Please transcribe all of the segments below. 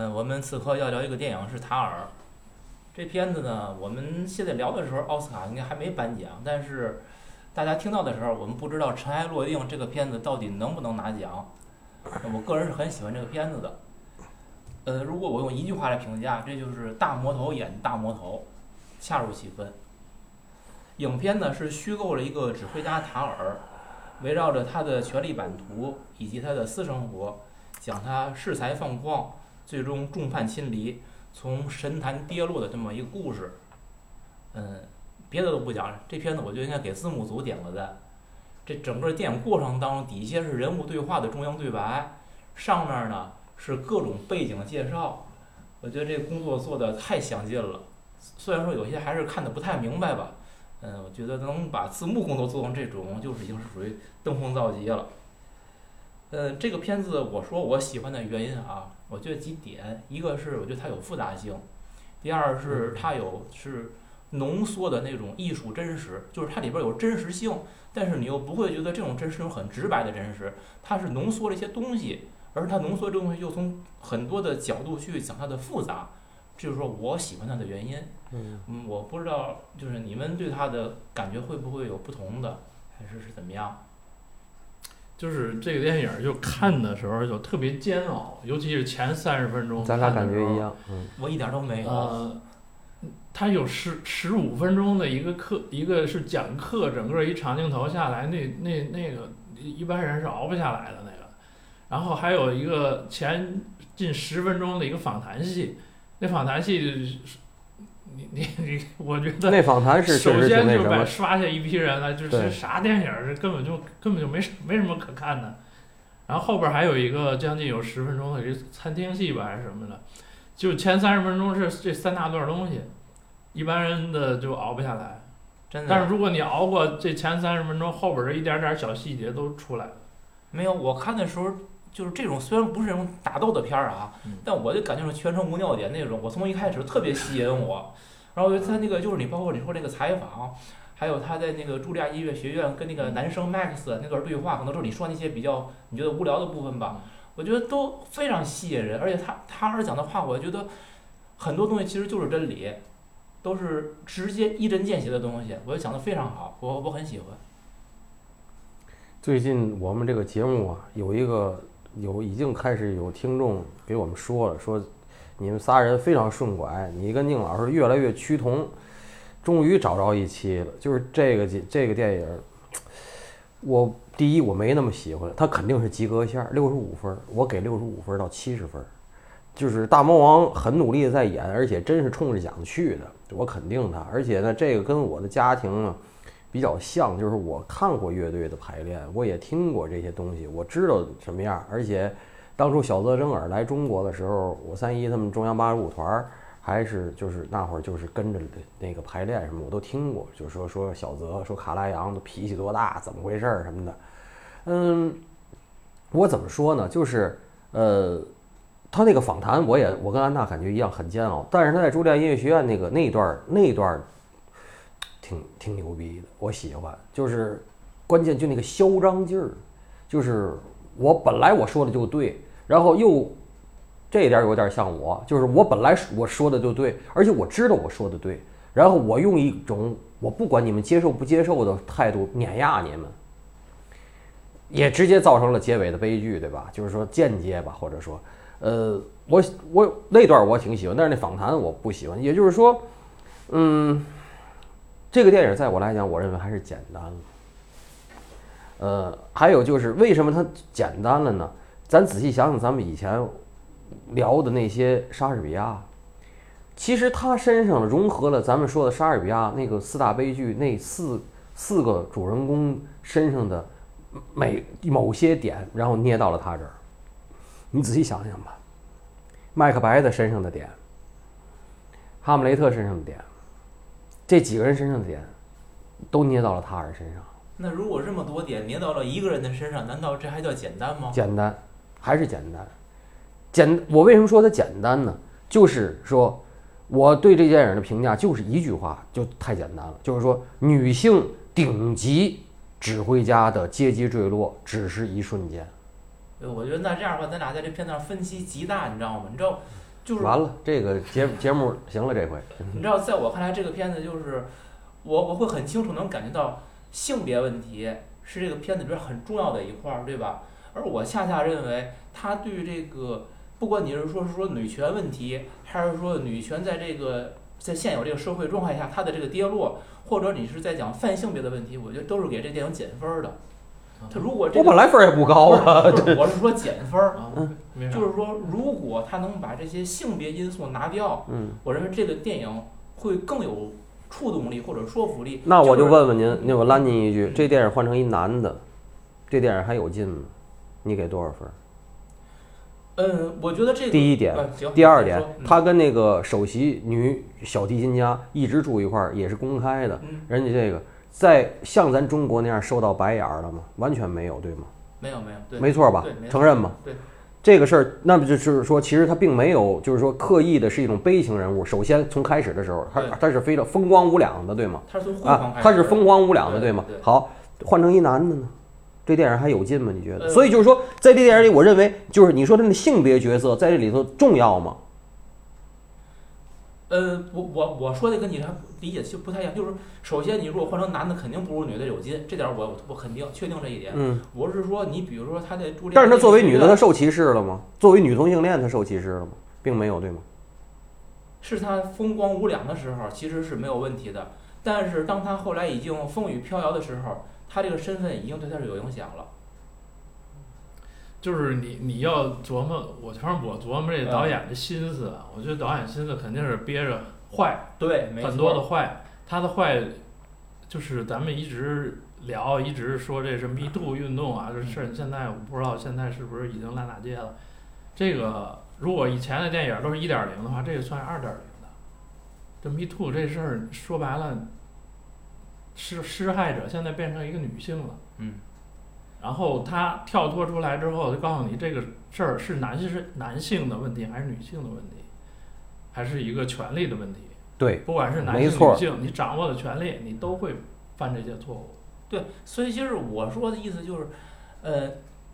嗯，我们此刻要聊一个电影是《塔尔》。这片子呢，我们现在聊的时候，奥斯卡应该还没颁奖，但是大家听到的时候，我们不知道《尘埃落定》这个片子到底能不能拿奖。我个人是很喜欢这个片子的。呃，如果我用一句话来评价，这就是大魔头演大魔头，恰如其分。影片呢是虚构了一个指挥家塔尔，围绕着他的权力版图以及他的私生活，讲他恃才放旷，最终众叛亲离，从神坛跌落的这么一个故事。嗯，别的都不讲，这片子我就应该给字幕组点个赞。这整个电影过程当中，底下是人物对话的中央对白，上面呢是各种背景介绍。我觉得这工作做的太详尽了，虽然说有些还是看的不太明白吧。嗯，我觉得能把字幕工作做成这种，就是已经是属于登峰造极了。呃，这个片子我说我喜欢的原因啊，我觉得几点，一个是我觉得它有复杂性，第二是它有是浓缩的那种艺术真实，就是它里边有真实性，但是你又不会觉得这种真实是很直白的真实，它是浓缩了一些东西，而它浓缩这东西又从很多的角度去讲它的复杂，这就是说我喜欢它的原因。嗯，嗯，我不知道，就是你们对它的感觉会不会有不同的，还是是怎么样？就是这个电影儿就看的时候就特别煎熬，尤其是前三十分钟。咱俩感觉一样。嗯，我一点都没有。呃，它有十十五分钟的一个课，一个是讲课，整个一长镜头下来，那那那个一般人是熬不下来的那个。然后还有一个前近十分钟的一个访谈戏，那访谈戏就是你你你，我觉得那访谈是首先就把刷下一批人来，就是啥电影儿，这根本就根本就没什没什么可看的。然后后边儿还有一个将近有十分钟的这餐厅戏吧，还是什么的，就前三十分钟是这三大段东西，一般人的就熬不下来。真的。但是如果你熬过这前三十分钟，后边儿这一点点儿小细节都出来了。没有，我看的时候就是这种，虽然不是那种打斗的片儿啊，嗯但我就感觉是全程无尿点那种。我从一开始特别吸引我，然后我觉得他那个就是你包括你说那个采访，还有他在那个茱莉亚音乐学院跟那个男生 Max 那段对话，可能就是你说那些比较你觉得无聊的部分吧，我觉得都非常吸引人。而且他他儿讲的话，我觉得很多东西其实就是真理，都是直接一针见血的东西，我觉得讲的非常好，我我很喜欢。最近我们这个节目啊，有一个有已经开始有听众给我们说了，说你们仨人非常顺拐，你跟宁老师越来越趋同，终于找着一期了。就是这个这个电影，我第一我没那么喜欢，它肯定是及格线，六十五分，我给六十五分到七十分。就是大魔王很努力的在演，而且真是冲着奖去的，我肯定他。而且呢，这个跟我的家庭呢比较像，就是我看过乐队的排练，我也听过这些东西，我知道什么样。而且当初小泽征尔来中国的时候，我三姨他们中央八十五团儿还是就是那会儿就是跟着那个排练什么我都听过，就说说小泽说卡拉扬的脾气多大，怎么回事儿什么的。嗯，我怎么说呢？就是呃。他那个访谈，我也我跟安娜感觉一样很煎熬，但是他在茱莉亚音乐学院那个那一段儿那一段儿挺挺牛逼的，我喜欢。就是关键就那个嚣张劲儿，就是我本来我说的就对，然后又这点有点像我，就是我本来我说的就对，而且我知道我说的对，然后我用一种我不管你们接受不接受的态度碾压你们，也直接造成了结尾的悲剧，对吧？就是说间接吧，或者说。呃，我我那段我挺喜欢，但是那访谈我不喜欢。也就是说，嗯，这个电影在我来讲，我认为还是简单了。呃，还有就是为什么它简单了呢？咱仔细想想，咱们以前聊的那些莎士比亚，其实他身上融合了咱们说的莎士比亚那个四大悲剧那四四个主人公身上的每某些点，然后捏到了他这儿。你仔细想想吧，麦克白的身上的点，哈姆雷特身上的点，这几个人身上的点，都捏到了他人身上。那如果这么多点捏到了一个人的身上，难道这还叫简单吗？简单，还是简单。简，我为什么说它简单呢？就是说，我对这电影的评价就是一句话，就太简单了。就是说，女性顶级指挥家的阶级坠落只是一瞬间。对，我觉得那这样的话，咱俩在这片子上分析极大，你知道吗？你知道，就是完了，这个节节目行了，这回 你知道，在我看来，这个片子就是我我会很清楚能感觉到性别问题是这个片子里边很重要的一块儿，对吧？而我恰恰认为，他对这个不管你是说是说女权问题，还是说女权在这个在现有这个社会状态下它的这个跌落，或者你是在讲泛性别的问题，我觉得都是给这电影减分儿的。他如果这我本来分儿也不高啊。是，我是说减分儿，就是说如果他能把这些性别因素拿掉，嗯，我认为这个电影会更有触动力或者说服力。那我就问问您，那我拦您一句，这电影换成一男的，这电影还有劲吗？你给多少分？嗯，我觉得这个第一点第二点，嗯他跟那个首席女小提琴家一直住一块儿，也是公开的。嗯人家这个在像咱中国那样受到白眼儿了吗？完全没有，对吗？没有没有对没错吧？错承认吧？对，这个事儿，那么就是说，其实他并没有，就是说刻意的是一种悲情人物。首先从开始的时候，他他是非常风光无两的，对吗？他是从辉煌啊他是风光无两的，对吗对？好，换成一男的呢，这电影还有劲吗？你觉得？呃所以就是说，在这电影里，我认为就是你说他的性别角色在这里头重要吗？呃，我我我说的跟你还理解就不太一样，就是首先你如果换成男的，肯定不如女的有劲，这点儿我我肯定确定这一点。嗯，我是说，你比如说他在朱莉，但是他作为女的，她受歧视了吗？作为女同性恋，她受歧视了吗？并没有，对吗？是他风光无两的时候，其实是没有问题的。但是当他后来已经风雨飘摇的时候，他这个身份已经对他是有影响了。就是你你要琢磨，我反正我琢磨这导演的心思啊，我觉得导演心思肯定是憋着坏，对，没很多的坏，他的坏就是咱们一直聊，一直说这是 Me Too 运动啊，这事儿现在我不知道现在是不是已经烂大街了。这个如果以前的电影都是一点零的话，这个算二点零的。这 Me Too 这事儿说白了，施施害者现在变成一个女性了。嗯。然后他跳脱出来之后，就告诉你这个事儿是男性是男性的问题还是女性的问题，还是一个权利的问题。对，不管是男性女性，你掌握的权利，你都会犯这些错误。对，所以其实我说的意思就是，呃，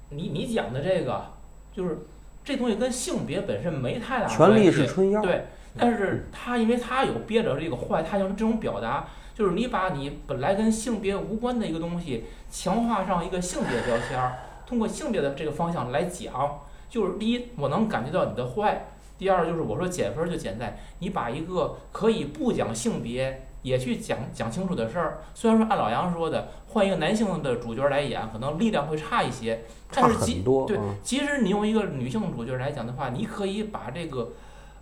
你你讲的这个，就是这东西跟性别本身没太大权力关系是春药。对，但是他因为他有憋着这个坏，他用这种表达，就是你把你本来跟性别无关的一个东西，强化上一个性别标签儿，通过性别的这个方向来讲，就是第一，我能感觉到你的坏；第二，就是我说减分儿就减在你把一个可以不讲性别也去讲讲清楚的事儿，虽然说按老杨说的，换一个男性的主角来演，可能力量会差一些，差但是即很多。对嗯，其实你用一个女性主角来讲的话，你可以把这个，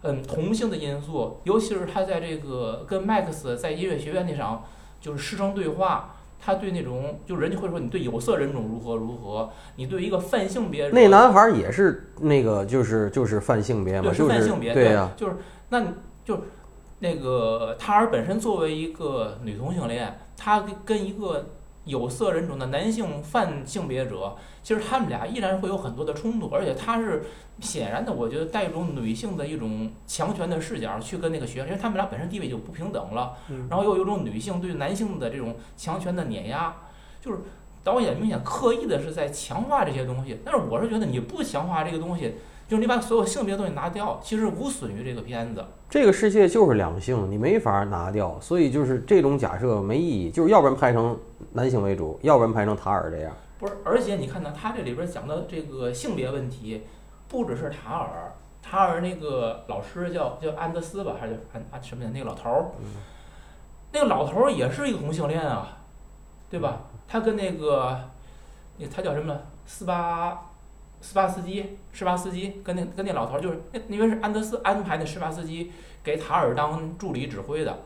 嗯，同性的因素，尤其是他在这个跟 Max 在音乐学院那场就是师生对话，他对那种就人家会说你对有色人种如何如何，你对一个泛性别那男孩儿也是那个，就是就是泛性别嘛，对就是泛性别，对呀、就是那你就那个塔尔本身作为一个女同性恋，他跟跟一个有色人种的男性泛性别者，其实他们俩依然会有很多的冲突，而且他是显然的，我觉得带一种女性的一种强权的视角去跟那个学生，因为他们俩本身地位就不平等了，嗯然后又有一种女性对男性的这种强权的碾压，就是导演明显刻意的是在强化这些东西，但是我是觉得你不强化这个东西，就是你把所有性别的东西拿掉，其实无损于这个片子。这个世界就是两性，你没法拿掉，所以就是这种假设没意义，就是要不然拍成男性为主，要不然拍成塔尔这样。不是，而且你看呢，他这里边讲的这个性别问题，不只是塔尔，塔尔那个老师叫叫安德斯吧，还是叫安安什么的那个老头儿，那个老头儿也是一个同性恋啊，对吧？他跟那个那他叫什么斯巴斯巴斯基，施巴斯基跟那跟那老头儿就是那因为是安德斯安排的施巴斯基给塔尔当助理指挥的，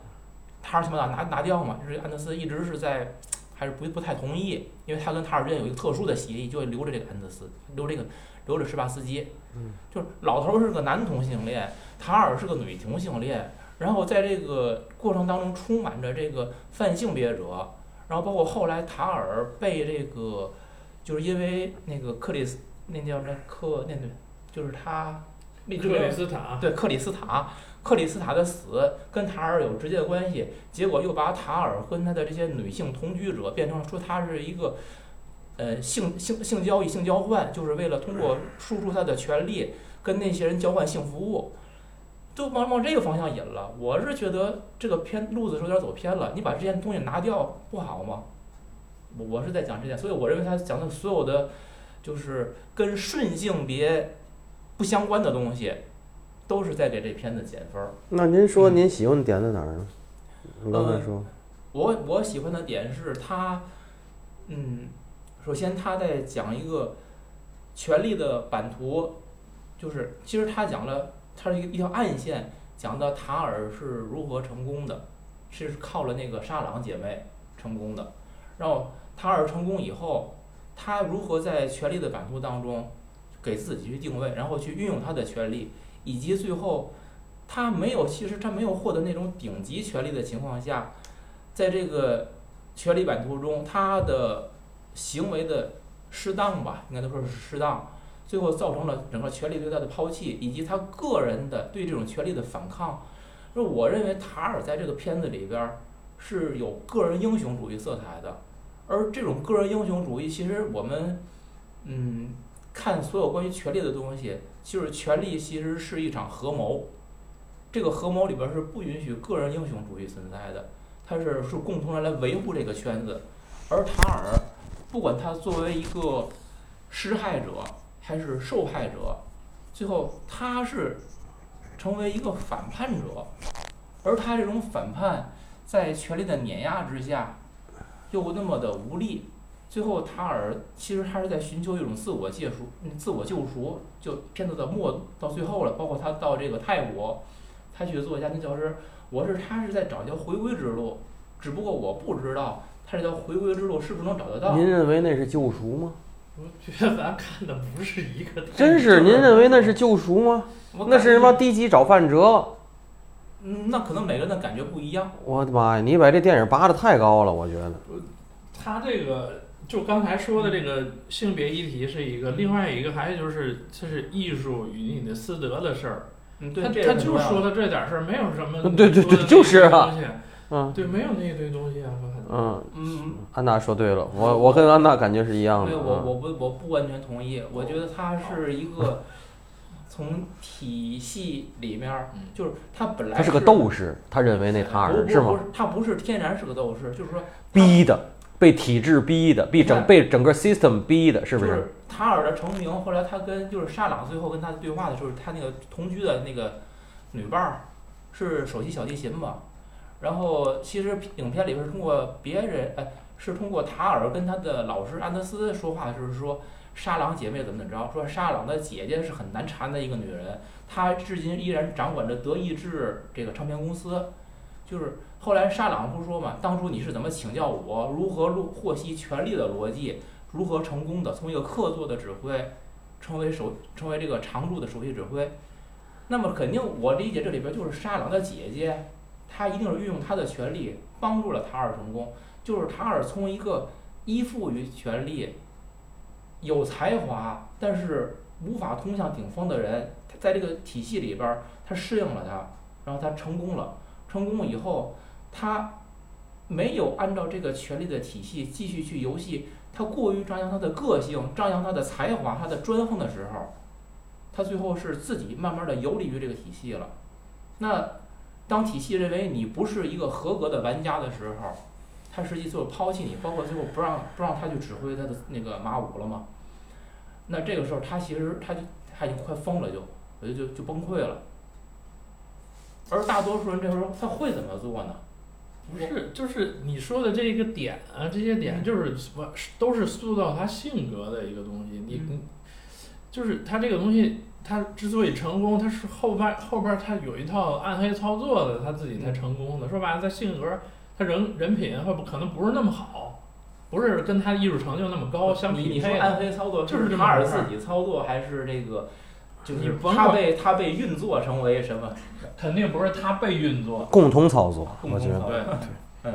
塔尔想把他拿拿掉嘛，就是安德斯一直是在还是不不太同意，因为他跟塔尔之间有一个特殊的协议，就留着这个安德斯，留这个留着施巴斯基，嗯，就是老头儿是个男同性恋，塔尔是个女同性恋，然后在这个过程当中充满着这个泛性别者，然后包括后来塔尔被这个就是因为那个克里斯那叫什么克那对，就是他那克里斯塔，对克里斯塔，克里斯塔的死跟塔尔有直接的关系，结果又把塔尔跟他的这些女性同居者变成说他是一个，呃性性性交易性交换，就是为了通过输出他的权利跟那些人交换性服务，都往往这个方向引了。我是觉得这个偏路子是有点走偏了，你把这些东西拿掉不好吗？我我是在讲这点，所以我认为他讲的所有的就是跟顺性别不相关的东西，都是在给这片子减分儿。那您说嗯您喜欢的点在哪儿呢？你刚才呃说，我我喜欢的点是他，嗯，首先他在讲一个权力的版图，就是其实他讲了，他是一个一条暗线，讲的塔尔是如何成功的，是靠了那个沙朗姐妹成功的，然后塔尔成功以后，他如何在权力的版图当中给自己去定位，然后去运用他的权力，以及最后他没有，其实他没有获得那种顶级权力的情况下，在这个权力版图中，他的行为的适当吧，应该都说是适当，最后造成了整个权力对他的抛弃，以及他个人的对这种权力的反抗。就我认为塔尔在这个片子里边是有个人英雄主义色彩的，而这种个人英雄主义，其实我们嗯看所有关于权力的东西，就是权力其实是一场合谋。这个合谋里边是不允许个人英雄主义存在的，它是是共同人来维护这个圈子。而塔尔，不管他作为一个施害者还是受害者，最后他是成为一个反叛者，而他这种反叛在权力的碾压之下，又那么的无力。最后，塔尔其实他是在寻求一种自我救赎，嗯自我救赎。就片子的末到最后了，包括他到这个泰国，他去做家庭教师，我是他是在找一条回归之路，只不过我不知道他这条回归之路是不是能找得到。您认为那是救赎吗？我觉得咱看的不是一个，真是，您认为那是救赎吗？那是什么？低级找饭辙？嗯，那可能每个人的感觉不一样。我的妈呀！你把这电影拔得太高了，我觉得。他这个就刚才说的这个性别议题是一个，另外一个还有就是这是艺术与你的私德的事儿。嗯，对，他他就说的这点事儿，没有什么 对对对就是啊嗯对，没有那一堆东西啊，嗯，嗯，安娜说对了，我我跟安娜感觉是一样的。对我嗯我不我不完全同意，我觉得他是一个从体系里面就是他本来他是个斗士，他认为那塔尔是吗？不不不是，他不是天然是个斗士，就是说逼的，被体制逼的，被整被整个 system 逼的，是不？就是塔尔的成名，后来他跟就是沙朗最后跟他对话的时候，他那个同居的那个女伴儿是首席小提琴嘛，然后其实影片里边是通过别人，哎，是通过塔尔跟他的老师安德斯说话，就是说沙朗姐妹怎么怎么着，说沙朗的姐姐是很难缠的一个女人，她至今依然掌管着德意志这个唱片公司，就是后来沙朗不是说嘛，当初你是怎么请教我如何录获悉权力的逻辑？如何成功的从一个客座的指挥，成为首成为这个常驻的首席指挥，那么肯定我理解这里边就是沙朗的姐姐，她一定是运用她的权力帮助了塔尔成功，就是塔尔从一个依附于权力、有才华但是无法通向顶峰的人，他在这个体系里边他适应了他，然后他成功了，成功以后他没有按照这个权力的体系继续去游戏。他过于张扬他的个性，张扬他的才华，他的专横的时候，他最后是自己慢慢的游离于这个体系了。那当体系认为你不是一个合格的玩家的时候，他实际就抛弃你，包括最后不让不让他去指挥他的那个马五了嘛。那这个时候他其实他就他已经快疯了就，我就就就崩溃了。而大多数人这时候他会怎么做呢？不是，就是你说的这个点啊，这些点就是我都是塑造他性格的一个东西。你嗯你就是他这个东西，他之所以成功，他是后边后边他有一套暗黑操作的，他自己才成功的。说白了，他性格他人人品或不可能不是那么好，不是跟他艺术成就那么高相你你说。暗黑操作就是马尔自己操作，还是这个就是甭管他被他被运作成为什么？肯定不是他被运作。共同操作，共同我觉得操作嗯，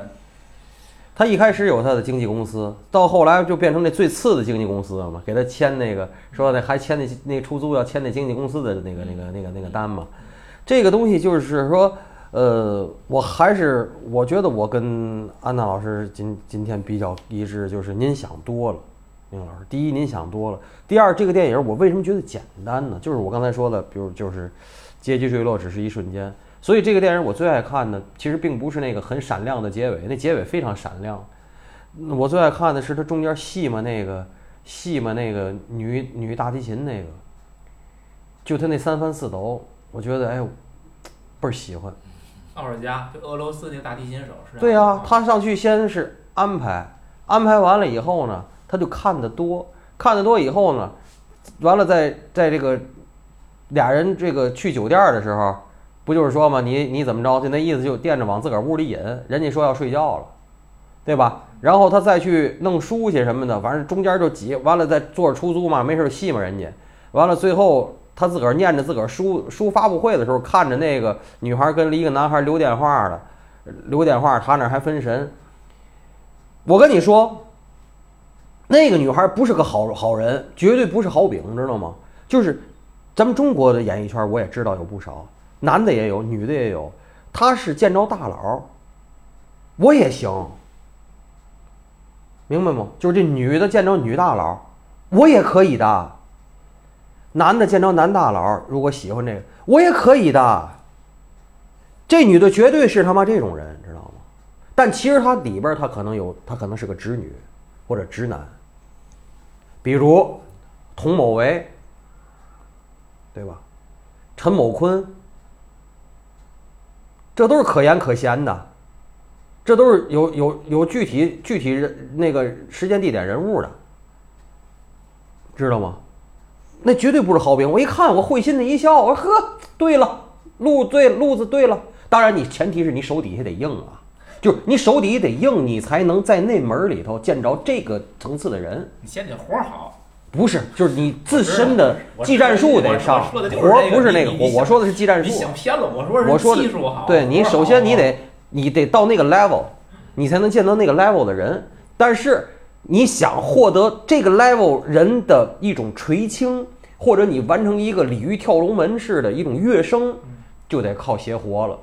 他一开始有他的经纪公司，到后来就变成那最次的经纪公司了嘛，给他签那个说那还签那那出租要签那经纪公司的那个那个那个那个单嘛。这个东西就是说，呃，我还是我觉得我跟安娜老师今今天比较一致，就是您想多了，宁老师。第一，您想多了；第二，这个电影我为什么觉得简单呢？就是我刚才说的，比如就是阶级坠落只是一瞬间。所以这个电影我最爱看的，其实并不是那个很闪亮的结尾，那结尾非常闪亮。我最爱看的是它中间戏嘛那个戏嘛那个女女大提琴那个，就他那三番四抖，我觉得哎，倍儿喜欢。奥尔加就俄罗斯那个大提琴手是吧？对呀、他上去先是安排，安排完了以后呢，他就看得多，看得多以后呢，完了在在这个俩人这个去酒店的时候，不就是说嘛，你你怎么着，就那意思就惦着往自个儿屋里引，人家说要睡觉了，对吧？然后他再去弄书去什么的，反正中间就挤，完了再坐着出租嘛，没事儿戏嘛人家，完了最后他自个儿念着自个儿书书发布会的时候，看着那个女孩跟一个男孩留电话了。留电话，他那还分神。我跟你说，那个女孩不是个好好人，绝对不是好饼，知道吗？就是咱们中国的演艺圈，我也知道有不少，男的也有，女的也有。她是见着大佬，我也行，明白吗？就是这女的见着女大佬，我也可以的。男的见着男大佬，如果喜欢这个，我也可以的。这女的绝对是他妈这种人，知道吗？但其实她里边儿她可能有，她可能是个直女或者直男，比如佟某为，对吧？陈某坤，这都是可盐可咸的，这都是有有有具体具体人那个时间地点人物的，知道吗？那绝对不是好饼。我一看，我会心的一笑，我说呵，对了，路对路子对了。当然，你前提是你手底下得硬啊，就是你手底下得硬，你才能在那门儿里头见着这个层次的人。你先得活儿好。不是，就是你自身的技战术得上，活儿不是那个活，我说的是技战你术。想偏了，我说技术好。对你首先你得你得到那个 level，你才能见到那个 level 的人。但是你想获得这个 level 人的一种垂青，或者你完成一个鲤鱼跳龙门式的一种跃升，就得靠邪活了。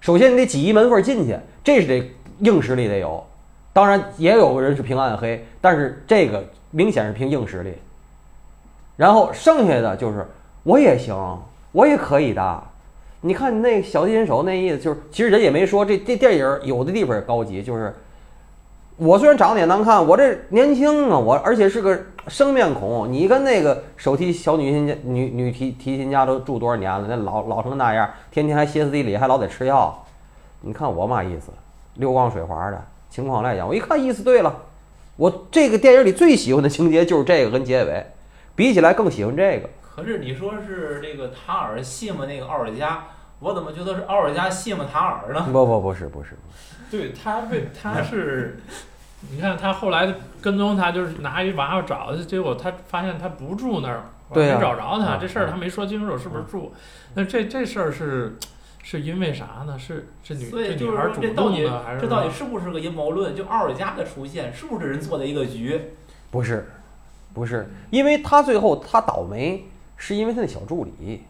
首先你得挤一门缝进去，这是得硬实力得有。当然也有人是凭暗黑，但是这个明显是凭硬实力。然后剩下的就是我也行，我也可以的。你看那小提琴手那意思就是，其实人也没说这这电影有的地方也高级，就是我虽然长得也难看，我这年轻啊，我而且是个生面孔。你跟那个手提小女琴家女女提提琴家都住多少年了，那老老成那样，天天还歇斯底里，还老得吃药。你看我嘛意思，溜光水滑的情况来讲，我一看意思对了。我这个电影里最喜欢的情节就是这个跟结尾，比起来更喜欢这个。可是你说是这个塔尔戏嘛那个奥尔加，我怎么觉得是奥尔加戏嘛塔尔呢？不不不是不是，对他被 他是，你看他后来跟踪他，就是拿一娃娃找他，结果他发现他不住那儿，没找着他，嗯这事儿他没说清楚是不是住。那这这事儿是是因为啥呢？是这女这女孩主说这到底动的，还是这到底是不是个阴谋论？就奥尔加的出现是不是人做的一个局？不是，不是，因为他最后他倒霉，是因为他的小助理。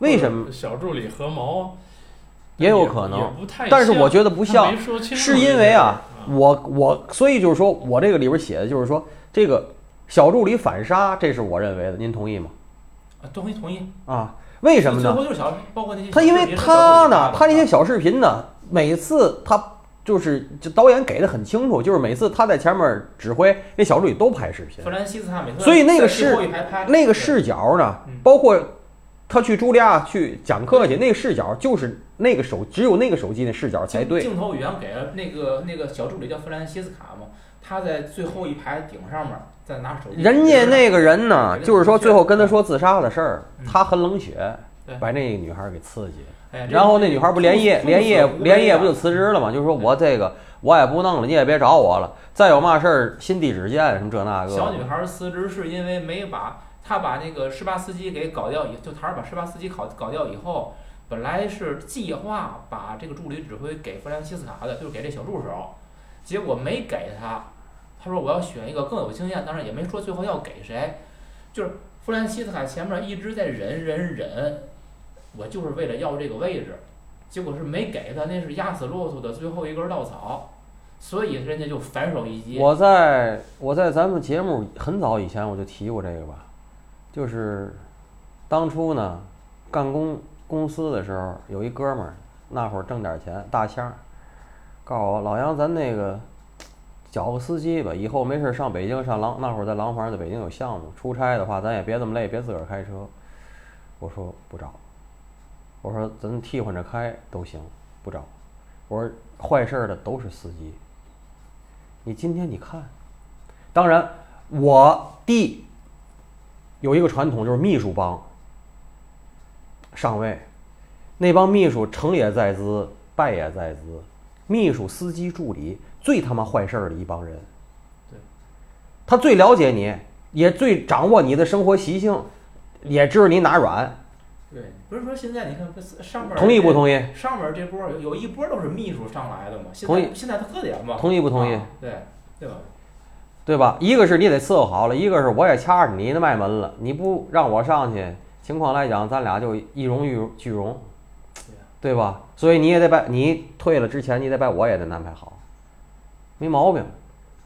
为什么？小助理合谋？也有可能但是我觉得不像是因为啊我我所以就是说我这个里边写的就是说这个小助理反杀，这是我认为的，您同意吗？啊，同意同意。啊，为什么呢？他因为他呢，他那些小视频呢，每次他就是就导演给的很清楚，就是每次他在前面指挥，那小助理都拍视频弗，兰西斯汉美特，所以那个在最后是一排拍那个视角呢嗯，包括他去茱莉亚去讲课去，那个视角就是那个手只有那个手机的视角才对。镜头语言给了那个那个小助理叫弗兰西斯卡嘛，他在最后一排顶上面在拿手机。人家那个人呢，就是说最后跟他说自杀的事儿嗯，他很冷血，把那个女孩给刺激。然后那女孩不连夜连夜连夜不就辞职了吗？就是说我这个我也不弄了，你也别找我了。再有嘛事儿，新地址见什么这那个。小女孩辞职是因为没把他把那个十八司机给搞掉以，就他是把十八司机搞搞掉以后，本来是计划把这个助理指挥给弗兰西斯卡的，就是给这小助手，结果没给他。他说我要选一个更有经验，当然也没说最后要给谁，就是弗兰西斯卡前面一直在忍忍忍，我就是为了要这个位置，结果是没给他，那是压死骆驼的最后一根稻草，所以人家就反手一击。我在我在咱们节目很早以前我就提过这个吧，就是当初呢，干工公司的时候，有一哥们儿，那会儿挣点钱，大枪儿，告诉我老杨，咱那个找个司机吧，以后没事儿上北京上廊，那会儿在廊坊在北京有项目，出差的话咱也别这么累，别自个儿开车。我说不找，我说咱替换着开都行，不找。我说坏事儿的都是司机。你今天你看，当然我弟有一个传统，就是秘书帮上位，那帮秘书成也在兹，败也在兹。秘书、司机、助理最他妈坏事儿的一帮人。对，他最了解你，也最掌握你的生活习性，也知道你哪软。对，不是说现在你看上面同意不同意？上面这波有有一波都是秘书上来的嘛，现同意在现在特点嘛，同意不同意？啊对，对吧？对吧？一个是你得伺候好了，一个是我也掐着你的脉门了，你不让我上去，情况来讲，咱俩就一荣俱俱荣对吧？所以你也得把你退了之前，你得把我也得安排好，没毛病。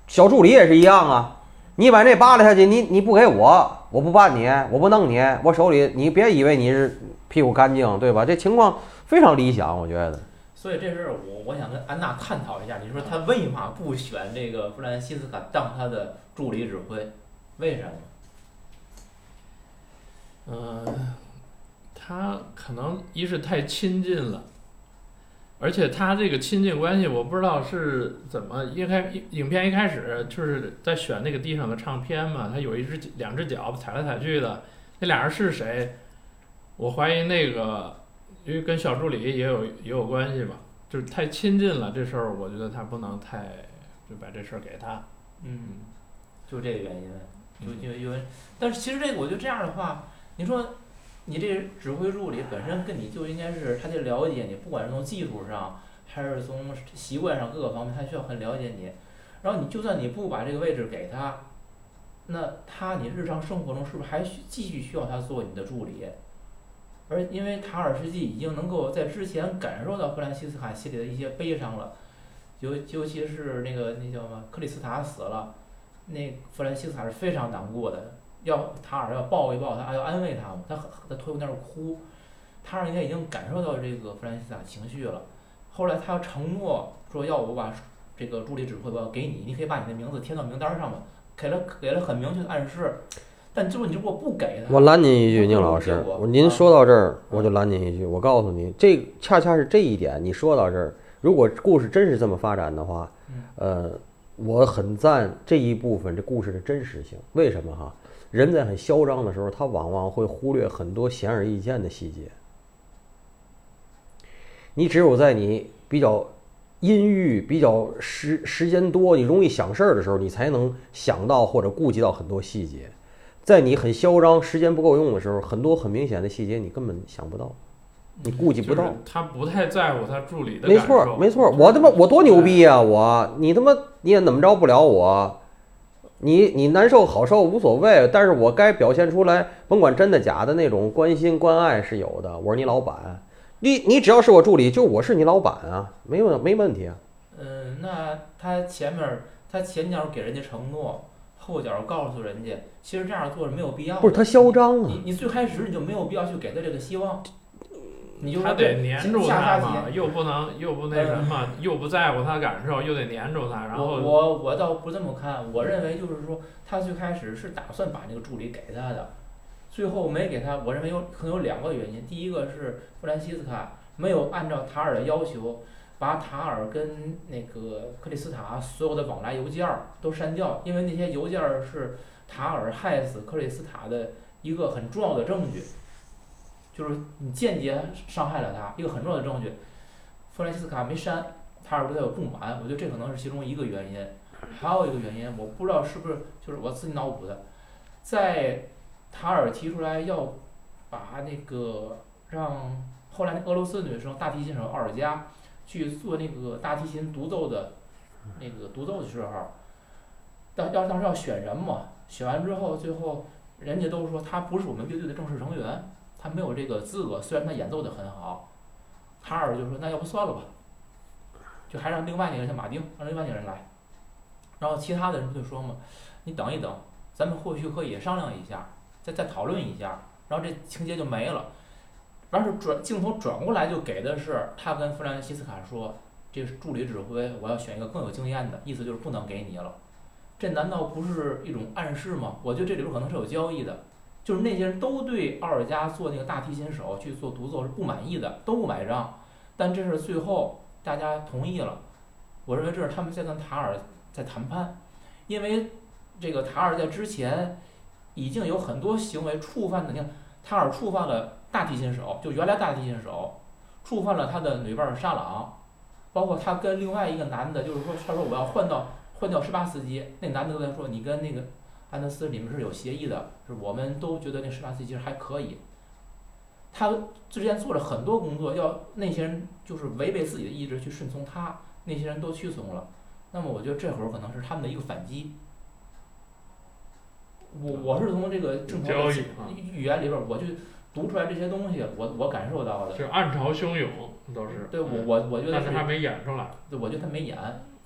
小助理也是一样啊，你把那扒拉下去，你你不给我，我不办你，我不弄你，我手里你别以为你是屁股干净，对吧？这情况非常理想，我觉得。所以这事儿我我想跟安娜探讨一下，你说他为嘛不选这个弗兰西斯卡当他的助理指挥？为什么？嗯，他可能一是太亲近了，而且他这个亲近关系，我不知道是怎么一开影片一开始就是在选那个地上的唱片嘛，他有一只两只脚踩来踩去的，那俩人是谁？我怀疑那个，因为跟小助理也有也有关系吧，就是太亲近了，这事儿我觉得他不能太就把这事儿给他。嗯，就这个原因，就因为因为，但是其实这个我觉得这样的话，你说你这指挥助理本身跟你就应该是他得了解你，不管是从技术上还是从习惯上各个方面，他需要很了解你。然后你就算你不把这个位置给他，那他你日常生活中是不是还需继续需要他做你的助理？而因为塔尔斯基已经能够在之前感受到弗兰西斯卡心里的一些悲伤了，尤尤其是那个那叫什么克里斯塔死了，那弗兰西斯卡是非常难过的，要塔尔要抱一抱他，要安慰他嘛，他很他退回那儿哭，塔尔应该已经感受到这个弗兰西斯卡情绪了，后来他要承诺说要我把这个助理指挥我要给你，你可以把你的名字填到名单上嘛，给了给了很明确的暗示，但最后你如果不给他，我拦您一句，宁老师，我您啊说到这儿，我就拦您一句。我告诉你，这恰恰是这一点，你说到这儿，如果故事真是这么发展的话，嗯呃，我很赞这一部分这故事的真实性。为什么哈？人在很嚣张的时候，他往往会忽略很多显而易见的细节。你只有在你比较阴郁、比较时时间多、你容易想事儿的时候，你才能想到或者顾及到很多细节。在你很嚣张、时间不够用的时候，很多很明显的细节你根本想不到，你顾及不到。就是他不太在乎他助理的没。错，没错，我他妈我多牛逼呀、我你他妈你也怎么着不了我，你你难受好受无所谓，但是我该表现出来，甭管真的假的那种关心关爱是有的。我是你老板，你你只要是我助理，就我是你老板啊，没问没问题啊。嗯，那他前面儿他前脚给人家承诺，后脚告诉人家，其实这样做是没有必要的。不是他嚣张啊你，你最开始你就没有必要去给他这个希望，你就得黏住下他嘛，又不能又不那什么，又不在乎他感受，又得黏住他，然后我我倒不这么看，我认为就是说，他最开始是打算把那个助理给他的，最后没给他。我认为有可能有两个原因，第一个是弗兰西斯卡没有按照塔尔的要求，把塔尔跟那个克里斯塔所有的往来邮件儿都删掉，因为那些邮件儿是塔尔害死克里斯塔的一个很重要的证据，就是你间接伤害了他一个很重要的证据。弗兰西斯卡没删，塔尔对他有不满，我觉得这可能是其中一个原因。还有一个原因，我不知道是不是就是我自己脑补的，在塔尔提出来要把那个让后来那俄罗斯女生大提琴手奥尔加去做那个大提琴独奏的那个独奏的时候，当要当时要选人嘛，选完之后最后人家都说他不是我们乐队的正式成员，他没有这个资格，虽然他演奏的很好。卡尔就说那要不算了吧，就还让另外那个人像马丁，让另外那个人来。然后其他的人不就说嘛，你等一等，咱们或许可以商量一下，再再讨论一下，然后这情节就没了。完事转镜头转过来就给的是他跟弗兰西斯卡说，这是助理指挥，我要选一个更有经验的，意思就是不能给你了。这难道不是一种暗示吗？我觉得这里边可能是有交易的，就是那些人都对奥尔加做那个大提琴手去做独奏是不满意的，都不买账。但这是最后大家同意了，我认为这是他们在跟塔尔在谈判，因为这个塔尔在之前已经有很多行为触犯的，你看塔尔触犯了大提琴手，就原来大提琴手触犯了他的女伴沙朗，包括他跟另外一个男的，就是说他说我要换到换掉施巴斯基，那男的都在说你跟那个安德斯里面是有协议的，是我们都觉得那十八岁其实还可以。他之前做了很多工作，要那些人就是违背自己的意志去顺从他，那些人都屈从了。那么我觉得这会儿可能是他们的一个反击。我我是从这个正常的语言里边儿，我就读出来这些东西，我我感受到的。就暗潮汹涌都是。对我我我觉得是但是还没演出来。对我觉得他没演。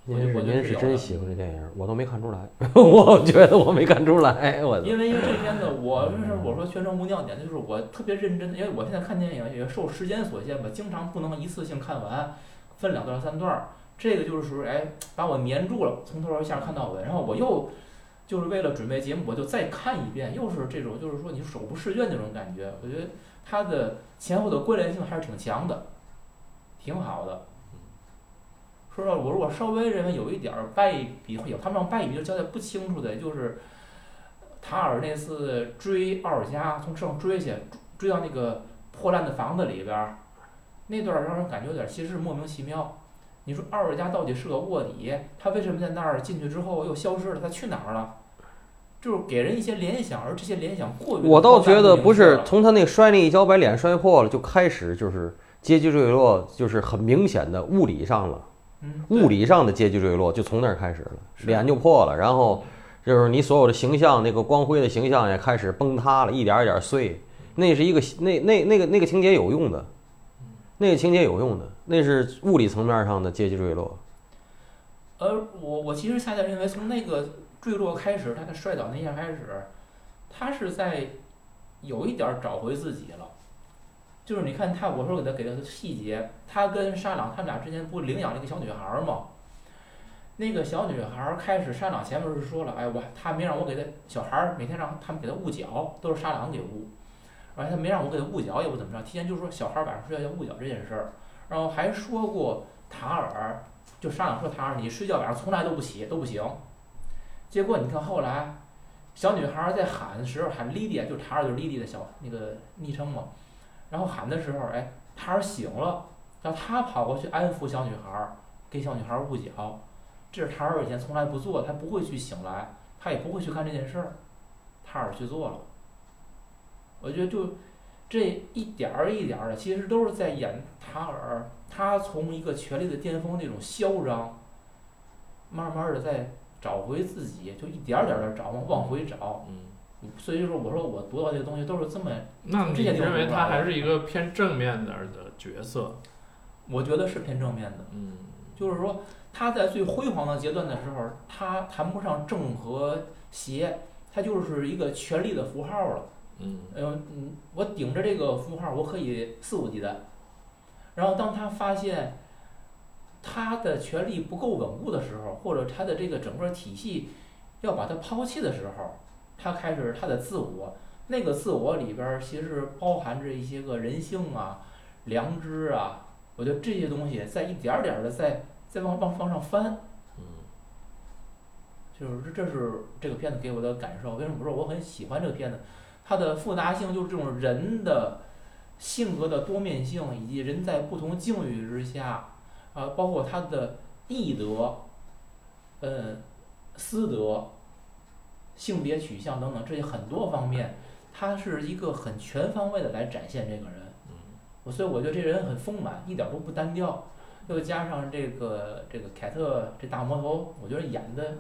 您我觉得是您是是真喜欢这电影，我都没看出来，我觉得我没看出来，我因为因为这片子，我就是我说全程无尿点，就是我特别认真，因为我现在看电影也受时间所限吧，经常不能一次性看完，分两段三段儿。这个就是属于哎，把我粘住了，从头到一下看到尾，然后我又就是为了准备节目，我就再看一遍，又是这种就是说你手不释卷那种感觉。我觉得它的前后的关联性还是挺强的，挺好的。说实话，我如果稍微认为有一点儿败笔，有他们让败笔就交代不清楚的，就是塔尔那次追奥尔加从车上追去，追到那个破烂的房子里边儿，那段儿让人感觉有点儿其实是莫名其妙。你说奥尔加到底是个卧底，他为什么在那儿进去之后又消失了？他去哪儿了？就是给人一些联想，而这些联想过于我倒觉得不是从他那摔那一跤把脸摔破了就开始，就是阶级坠落，就是很明显的物理上了，嗯，物理上的阶级坠落就从那儿开始了，脸就破了，然后就是你所有的形象，那个光辉的形象也开始崩塌了，一点儿一点儿碎。那是一个那那那个那个情节有用的，那个情节有用的，那是物理层面上的阶级坠落。而我我其实恰恰认为，从那个坠落开始，他的摔倒那一下开始，他是在有一点儿找回自己了。就是你看他，我说给他给他的细节，他跟沙朗他们俩之间不领养了一个小女孩儿吗？那个小女孩儿开始，沙朗前面是说了，哎，我他没让我给他小孩儿每天让他们给他捂脚，都是沙朗给捂，而且他没让我给他捂脚，也不怎么着，提前就说小孩儿晚上睡觉要捂脚这件事儿，然后还说过塔尔，就沙朗说塔尔，你睡觉晚上从来都不起都不行。结果你看后来，小女孩儿在喊的时候喊莉迪，就塔尔就是莉迪的小那个昵称嘛，然后喊的时候，哎，塔尔醒了，然后他跑过去安抚小女孩儿，给小女孩儿捂脚，这是塔尔以前从来不做，他不会去醒来，他也不会去干这件事儿，塔尔去做了。我觉得就这一点儿一点儿的，其实都是在演塔尔，他从一个权力的巅峰那种嚣张，慢慢的在找回自己，就一点儿点儿的找，往往回找。嗯，所以就是我说我读到这个东西都是这么，那你认为他还是一个偏正面点儿的角色？我觉得是偏正面的。嗯，就是说他在最辉煌的阶段的时候，他谈不上正和邪，他就是一个权力的符号了。嗯，嗯嗯，我顶着这个符号，我可以肆无忌惮。然后当他发现他的权力不够稳固的时候，或者他的这个整个体系要把他抛弃的时候，他开始他的自我。那个自我里边儿其实包含着一些个人性啊、良知啊，我觉得这些东西在一点儿点儿的在在往往往上翻。嗯，就是这这是这个片子给我的感受。为什么说我很喜欢这个片子？它的复杂性就是这种人的性格的多面性，以及人在不同境遇之下，啊，包括他的义德、嗯私德、性别取向等等这些很多方面，他是一个很全方位的来展现这个人。我所以我觉得这人很丰满，一点儿都不单调。又加上这个这个凯特这大魔头，我觉得演的，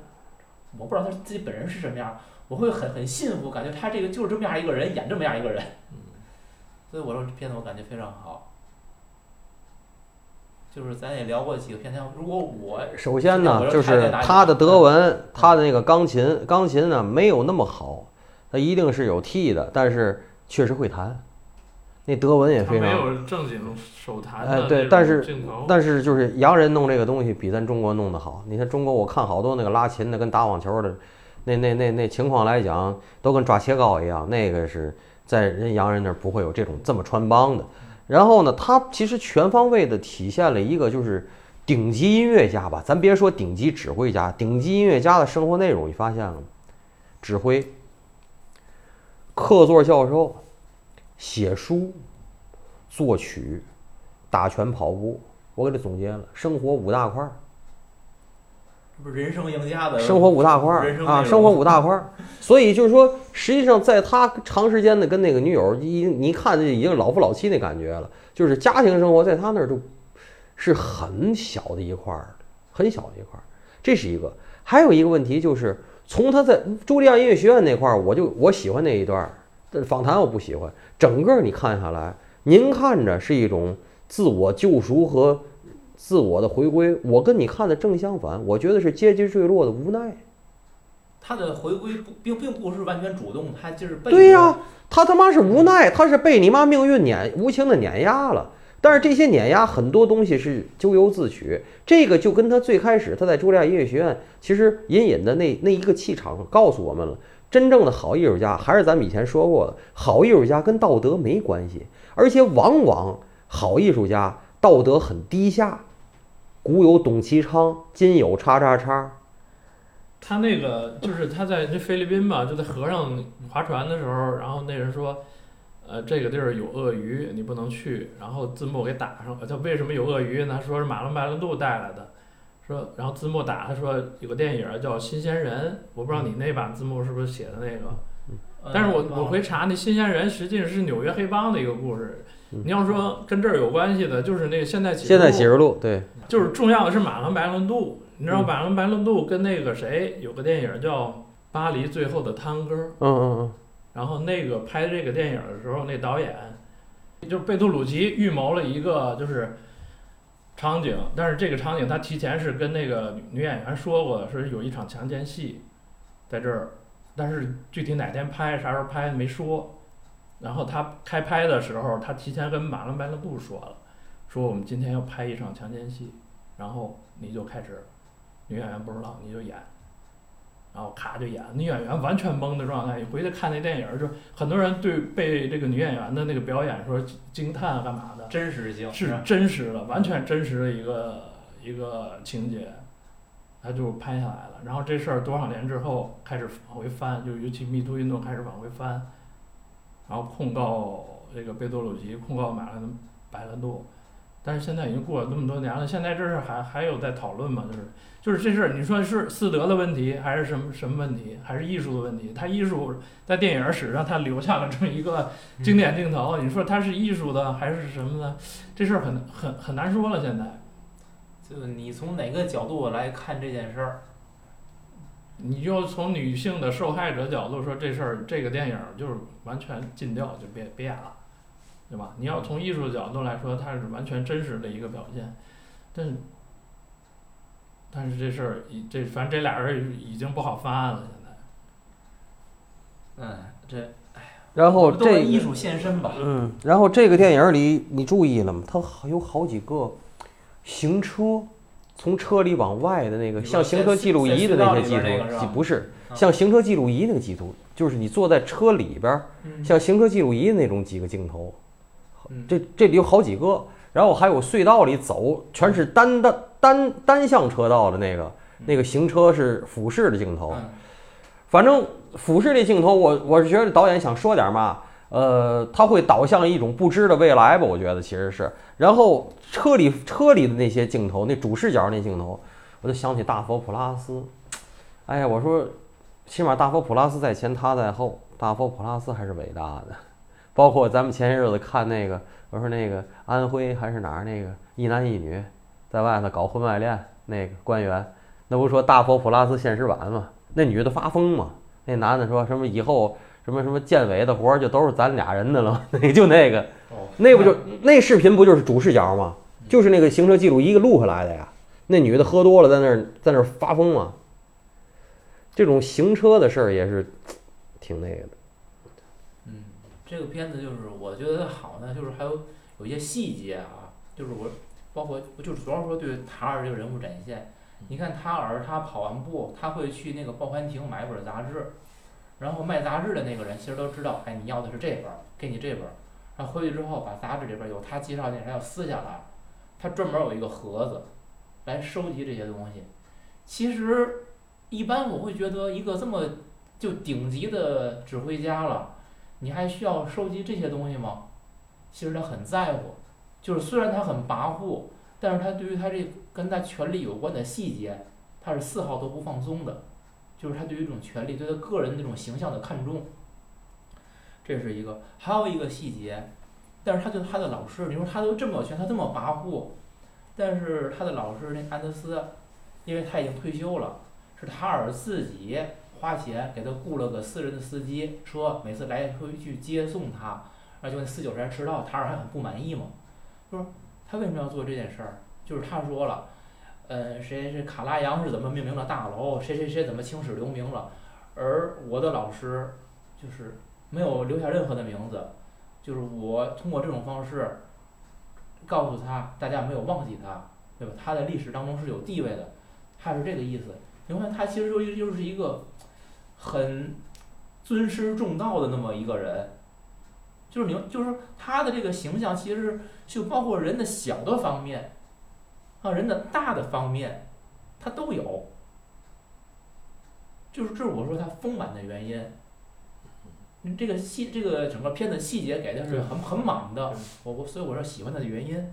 我不知道他自己本人是什么样，我会很很信服，感觉他这个就是这么样一个人，演这么样一个人。所以我说这片子我感觉非常好。就是咱也聊过几个片子，如果我首先呢，就是他的德文，他的那个钢琴，钢琴呢没有那么好，他一定是有替的，但是确实会弹，那德文也非常。有正经手弹哎对但是镜头，但是就是洋人弄这个东西比咱中国弄得好。你看中国，我看好多那个拉琴的跟打网球的，那那那那情况来讲，都跟抓切糕一样。那个是在人洋人那儿不会有这种这么穿帮的。然后呢，他其实全方位的体现了一个就是顶级音乐家吧，咱别说顶级指挥家，顶级音乐家的生活内容，你发现了吗？指挥、客座教授、写书、作曲、打拳、跑步。我给他总结了，生活五大块儿，人生赢家的生活五大块儿啊，生活五大块儿。所以就是说，实际上在他长时间的跟那个女友一，你看这已经老夫老妻那感觉了，就是家庭生活在他那儿就是很小的一块儿，很小的一块儿。这是一个，还有一个问题就是，从他在茱莉亚音乐学院那块儿，我就我喜欢那一段访谈我不喜欢。整个你看下来，您看着是一种自我救赎和自我的回归，我跟你看的正相反，我觉得是阶级坠落的无奈。他的回归不并并不是完全主动，他就是被对呀、他他妈是无奈，他是被你妈命运碾无情的碾压了。但是这些碾压很多东西是咎由自取，这个就跟他最开始他在茱莉亚音乐学院其实隐隐的那那一个气场告诉我们了，真正的好艺术家还是咱们以前说过的，好艺术家跟道德没关系，而且往往好艺术家道德很低下。古有董其昌，今有叉叉叉，他那个就是他在那菲律宾吧，就在河上划船的时候，然后那人说，呃，这个地儿有鳄鱼，你不能去。然后字幕给打上了，他为什么有鳄鱼呢？说是马龙白兰度带来的，说，然后字幕打他说有个电影叫《新鲜人》，我不知道你那版字幕是不是写的那个，呃但是我我回查那《新鲜人》实际上是纽约黑帮的一个故事。嗯你要说跟这儿有关系的，就是那个现代启示现在录启示录，对，就是重要的是马龙白兰度，你知道嗯马龙白兰度跟那个谁有个电影叫《巴黎最后的探戈》，嗯嗯嗯，然后那个拍这个电影的时候，那导演就是贝托鲁奇预谋了一个就是场景，但是这个场景他提前是跟那个女演员说过的，说有一场强奸戏在这儿，但是具体哪天拍啥时候拍没说。然后他开拍的时候，他提前跟马龙白兰度说了，说我们今天要拍一场强奸戏，然后你就开始，女演员不知道你就演，然后咔就演，女演员完全懵的状态。你回去看那电影儿，就很多人对被这个女演员的那个表演说惊叹干嘛的，真实性是真实的，完全真实的一个一个情节，他就拍下来了。然后这事儿多少年之后开始往回翻，就尤其密图运动开始往回翻，然后控告这个贝多鲁奇，控告马兰白兰度。但是现在已经过了那么多年了，现在这事还还有在讨论吗？就是就是这事，你说是斯德的问题，还是什么什么问题，还是艺术的问题？他艺术在电影史上他留下了这么一个经典镜头，你说它是艺术的还是什么呢？这事儿很很很难说了。现在就是你从哪个角度来看这件事儿？你就从女性的受害者角度说，这事儿这个电影就是完全禁掉，就别别演了，对吧？你要从艺术角度来说，它是完全真实的一个表现，但是但是这事儿已这反正这俩人已经不好翻案了，现在。嗯，这然后都这艺术献身吧。嗯，然后这个电影里你注意了吗？它好有好几个行车，从车里往外的那个像行车记录仪的那些记在隧道里边那个是图，吧？不是嗯像行车记录仪那个记图，就是你坐在车里边像行车记录仪的那种几个镜头，嗯。这这里有好几个，然后还有隧道里走，全是单的单单向车道的那个那个行车是俯视的镜头，嗯。反正俯视这镜头，我我是觉得导演想说点嘛，呃，他会导向一种不知的未来吧，我觉得其实是。然后车里车里的那些镜头，那主视角那镜头，我就想起大佛普拉斯。哎呀，我说，起码大佛普拉斯在前，他在后，大佛普拉斯还是伟大的。包括咱们前些日子看那个，我说那个安徽还是哪儿那个一男一女在外头搞婚外恋那个官员，那不说大佛普拉斯现实版吗？那女的发疯嘛，那男的说什么以后什么什么建委的活儿就都是咱俩人的了，那就那个，哦，那不就那视频不就是主视角吗？就是那个行车记录仪录下来的呀。那女的喝多了在那儿在那儿发疯嘛。这种行车的事儿也是挺那个的。嗯这个片子就是我觉得好呢，就是还有有一些细节啊，就是我包括就是主要说对塔尔这个人物展现。你看塔尔他跑完步，他会去那个报刊亭买本杂志，然后卖杂志的那个人其实都知道，哎，你要的是这本儿，给你这本儿。然后回去之后把杂志里边有他介绍的，他要撕下来，他专门有一个盒子来收集这些东西。其实一般我会觉得一个这么就顶级的指挥家了，你还需要收集这些东西吗？其实他很在乎，就是虽然他很跋扈，但是他对于他这跟他权力有关的细节，他是丝毫都不放松的，就是他对于这种权利对他个人那种形象的看重，这是一个，还有一个细节，但是他对他的老师，你说他都这么有权，他这么跋扈，但是他的老师那安德斯，因为他已经退休了，是塔尔自己花钱给他雇了个私人的司机车，每次来回去接送他，而且那四九时迟到，塔尔还很不满意嘛，就是他为什么要做这件事儿？就是他说了，呃，谁谁卡拉扬是怎么命名的大楼，谁谁谁怎么青史留名了，而我的老师就是没有留下任何的名字，就是我通过这种方式告诉他，大家没有忘记他，对吧？他在历史当中是有地位的，他是这个意思。你看他其实就就是一个很尊师重道的那么一个人，就是你就是他的这个形象，其实就包括人的小的方面。啊，人的大的方面，他都有，就是这是我说他丰满的原因。你这个细，这个整个片子细节给的是很很满的，我我所以我说喜欢他的原因。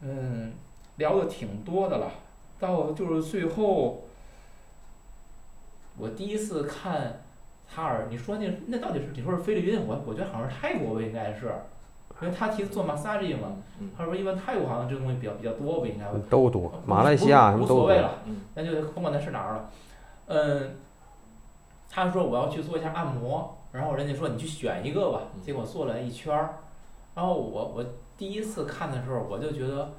嗯，聊的挺多的了，到就是最后，我第一次看塔尔，你说那那到底是你说是菲律宾？我我觉得好像是泰国吧，应该是。因为他提做 massage 嘛，他说一般泰国好像这个东西比较比较多，不应该吧？都多，马来西亚什么都多。无所谓了，那就甭管他是哪儿了。嗯，他说我要去做一下按摩，然后人家说你去选一个吧，结果做了一圈儿，然后我我第一次看的时候我就觉得，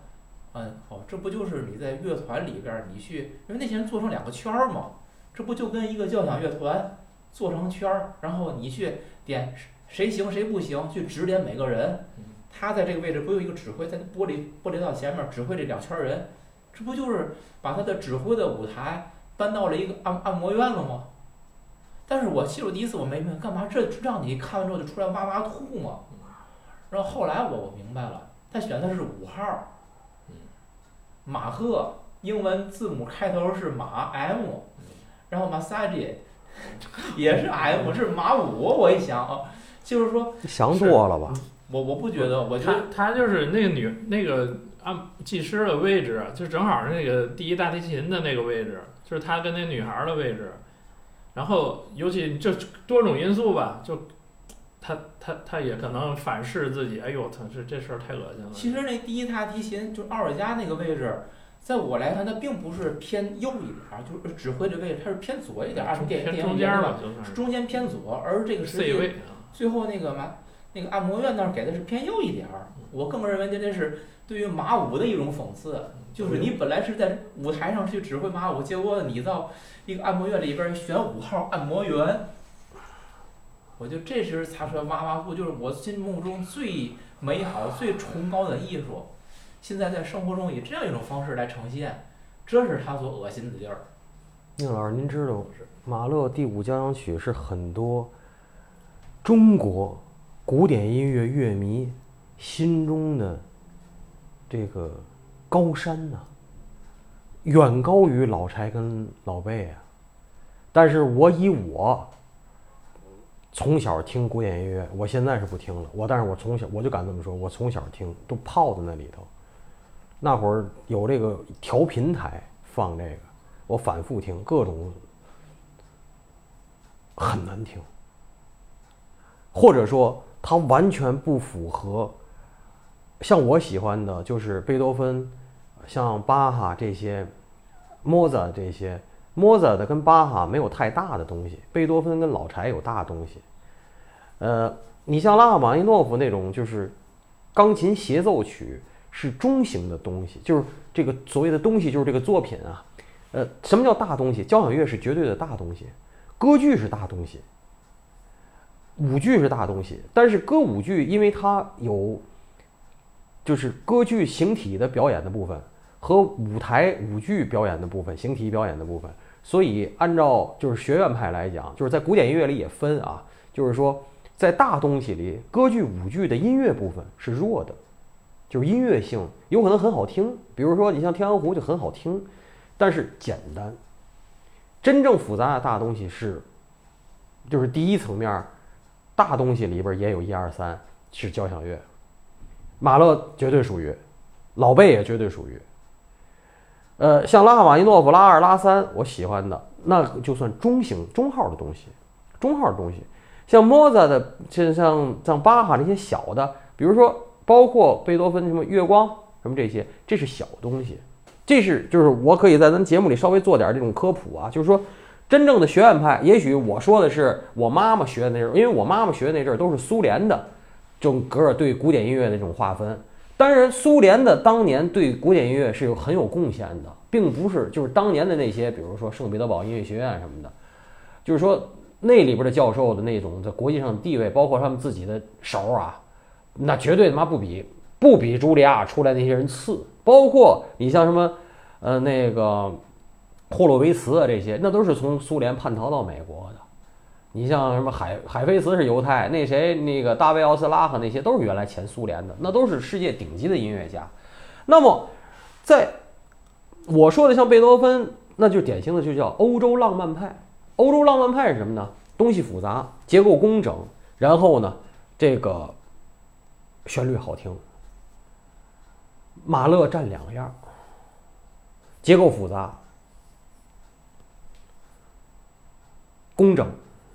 嗯，哦，这不就是你在乐团里边你去，因为那些人做成两个圈儿嘛，这不就跟一个交响乐团做成圈儿，然后你去点。谁行谁不行，去指点每个人。他在这个位置不有一个指挥在玻璃玻璃道前面指挥这两圈人，这不就是把他的指挥的舞台搬到了一个按按摩院了吗？但是我其实我第一次我没明白，干嘛这这让你看完之后就出来哇哇吐嘛？然后后来我我明白了，他选的是五号，马赫，英文字母开头是马 M，然后 massage 也是 M，是马五。我一想啊。就是说，想多了吧？我我不觉得，我觉得他就是那个女那个按技师的位置，就正好是那个第一大提琴的那个位置，就是他跟那女孩的位置。然后，尤其这多种因素吧，就他他他也可能反噬自己。哎呦，他这这事儿太恶心了。其实那第一大提琴就奥尔加那个位置，在我来看，它并不是偏右一点儿，就是指挥的位置，它是偏左一点儿，按电电影间吧，是中间偏左，而这个实际。最后那个嘛，那个按摩院那儿给的是偏右一点儿，我更认为这这是对于马五的一种讽刺，就是你本来是在舞台上去指挥马五，结果你到一个按摩院里边选五号按摩员，我就这时才说哇哇哭，就是我心目中最美好、最崇高的艺术，现在在生活中以这样一种方式来呈现，这是他所恶心的地儿。宁老师，您知道马勒第五交响曲是很多。中国古典音乐乐迷心中的这个高山呐，远高于老柴跟老贝啊。但是我以我从小听古典音乐，我现在是不听了。我但是我从小我就敢这么说，我从小听都泡在那里头。那会儿有这个调频台放这个，我反复听，各种很难听。或者说，它完全不符合像我喜欢的，就是贝多芬，像巴哈这些，莫扎这些，莫扎的跟巴哈没有太大的东西，贝多芬跟老柴有大东西。呃，你像拉赫玛尼诺夫那种，就是钢琴协奏曲是中型的东西，就是这个所谓的东西，就是这个作品啊。呃，什么叫大东西？交响乐是绝对的大东西，歌剧是大东西。舞剧是大东西，但是歌舞剧因为它有就是歌剧形体的表演的部分和舞台舞剧表演的部分、形体表演的部分，所以按照就是学院派来讲，就是在古典音乐里也分啊，就是说在大东西里，歌剧舞剧的音乐部分是弱的，就是音乐性有可能很好听，比如说你像《天鹅湖》就很好听，但是简单。真正复杂的大东西是，就是第一层面儿大东西里边也有一二三是交响乐，马勒绝对属于，老贝也绝对属于。呃，像拉赫玛尼诺夫拉二拉三，我喜欢的那就算中型中号的东西，中号的东西。像莫扎的，像像像巴哈那些小的，比如说包括贝多芬什么月光什么这些，这是小东西。这是就是我可以在咱节目里稍微做点这种科普啊，就是说真正的学院派，也许我说的是我妈妈学的那阵儿，因为我妈妈学的那阵儿都是苏联的整个对古典音乐的这种划分。当然，苏联的当年对古典音乐是有很有贡献的，并不是就是当年的那些，比如说圣彼得堡音乐学院什么的，就是说那里边的教授的那种在国际上的地位，包括他们自己的手啊，那绝对他妈不比不比茱莉亚出来那些人次。包括你像什么，呃，那个霍洛维茨啊，这些那都是从苏联叛逃到美国的。你像什么海海菲茨是犹太，那谁那个大卫奥斯拉赫那些都是原来前苏联的，那都是世界顶级的音乐家。那么，在我说的像贝多芬，那就典型的就叫欧洲浪漫派。欧洲浪漫派是什么呢？东西复杂，结构工整，然后呢，这个旋律好听。马勒占两样，结构复杂，工整，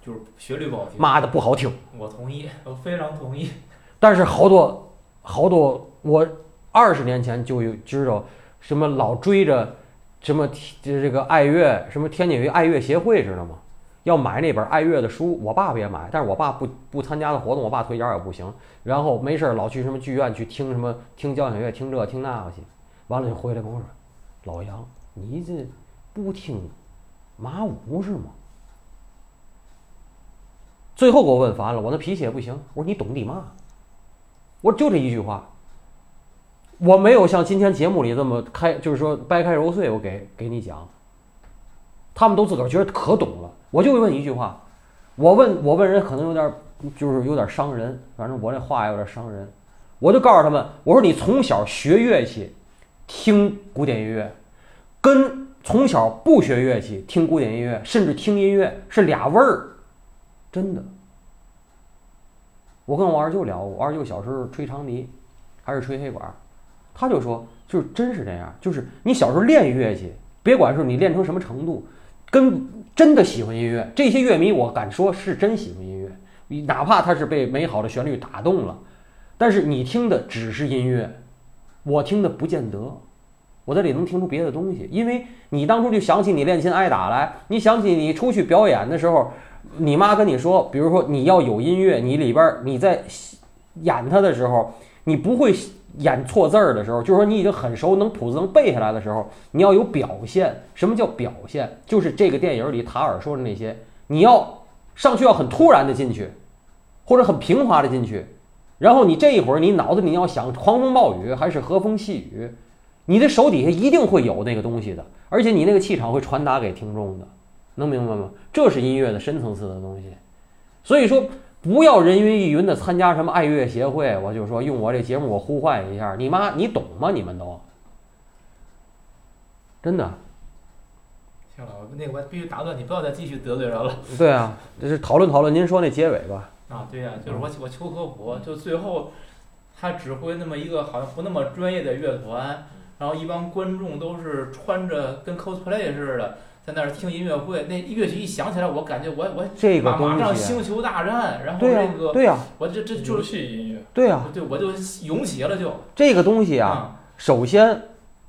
就是旋律不好听。妈的不好听。我同意，我非常同意。但是好多好多，我二十年前就有知道，什么老追着什么这这个爱乐，什么天津有爱乐协会知道吗？要买那本爱乐的书，我爸爸也买，但是我爸不不参加的活动，我爸腿脚也不行。然后没事儿老去什么剧院去听什么听交响乐，听这听那个去。完了就回来跟我说：“老杨，你这不听马五是吗？”最后给我问烦了，我那脾气也不行。我说：“你懂的嘛？”我就这一句话，我没有像今天节目里这么开，就是说掰开揉碎，我给给你讲。他们都自个儿觉得可懂了。我就问一句话，我问我问人可能有点，就是有点伤人，反正我这话有点伤人，我就告诉他们，我说你从小学乐器，听古典音乐，跟从小不学乐器听古典音乐，甚至听音乐是俩味儿，真的。我跟我二舅聊，我二舅小时候吹长笛，还是吹黑管，他就说，就是真是这样，就是你小时候练乐器，别管是你练成什么程度，跟。真的喜欢音乐，这些乐迷我敢说是真喜欢音乐，你哪怕他是被美好的旋律打动了，但是你听的只是音乐，我听的不见得，我这里能听出别的东西，因为你当初就想起你练琴挨打来，你想起你出去表演的时候，你妈跟你说，比如说你要有音乐，你里边你在演它的时候，你不会。演错字儿的时候，就是说你已经很熟，能谱子能背下来的时候，你要有表现。什么叫表现？就是这个电影里塔尔说的那些，你要上去要很突然的进去，或者很平滑的进去，然后你这一会儿你脑子里要想狂风暴雨还是和风细雨，你的手底下一定会有那个东西的，而且你那个气场会传达给听众的，能明白吗？这是音乐的深层次的东西，所以说。不要人云亦云的参加什么爱乐协会，我就说用我这节目我呼唤一下，你妈你懂吗？你们都真的。行了，那个我必须打断你，不要再继续得罪人了。对啊，这是讨论讨论，您说那结尾吧。啊，对呀，就是我我求科普，就最后他指挥那么一个好像不那么专业的乐团，然后一帮观众都是穿着跟 cosplay 似的。在那儿听音乐会，那乐曲一响起来，我感觉我我这个马上星球大战，然后这个对呀，我这这就是戏音乐，对呀，对我就涌起了就这个东西啊。首先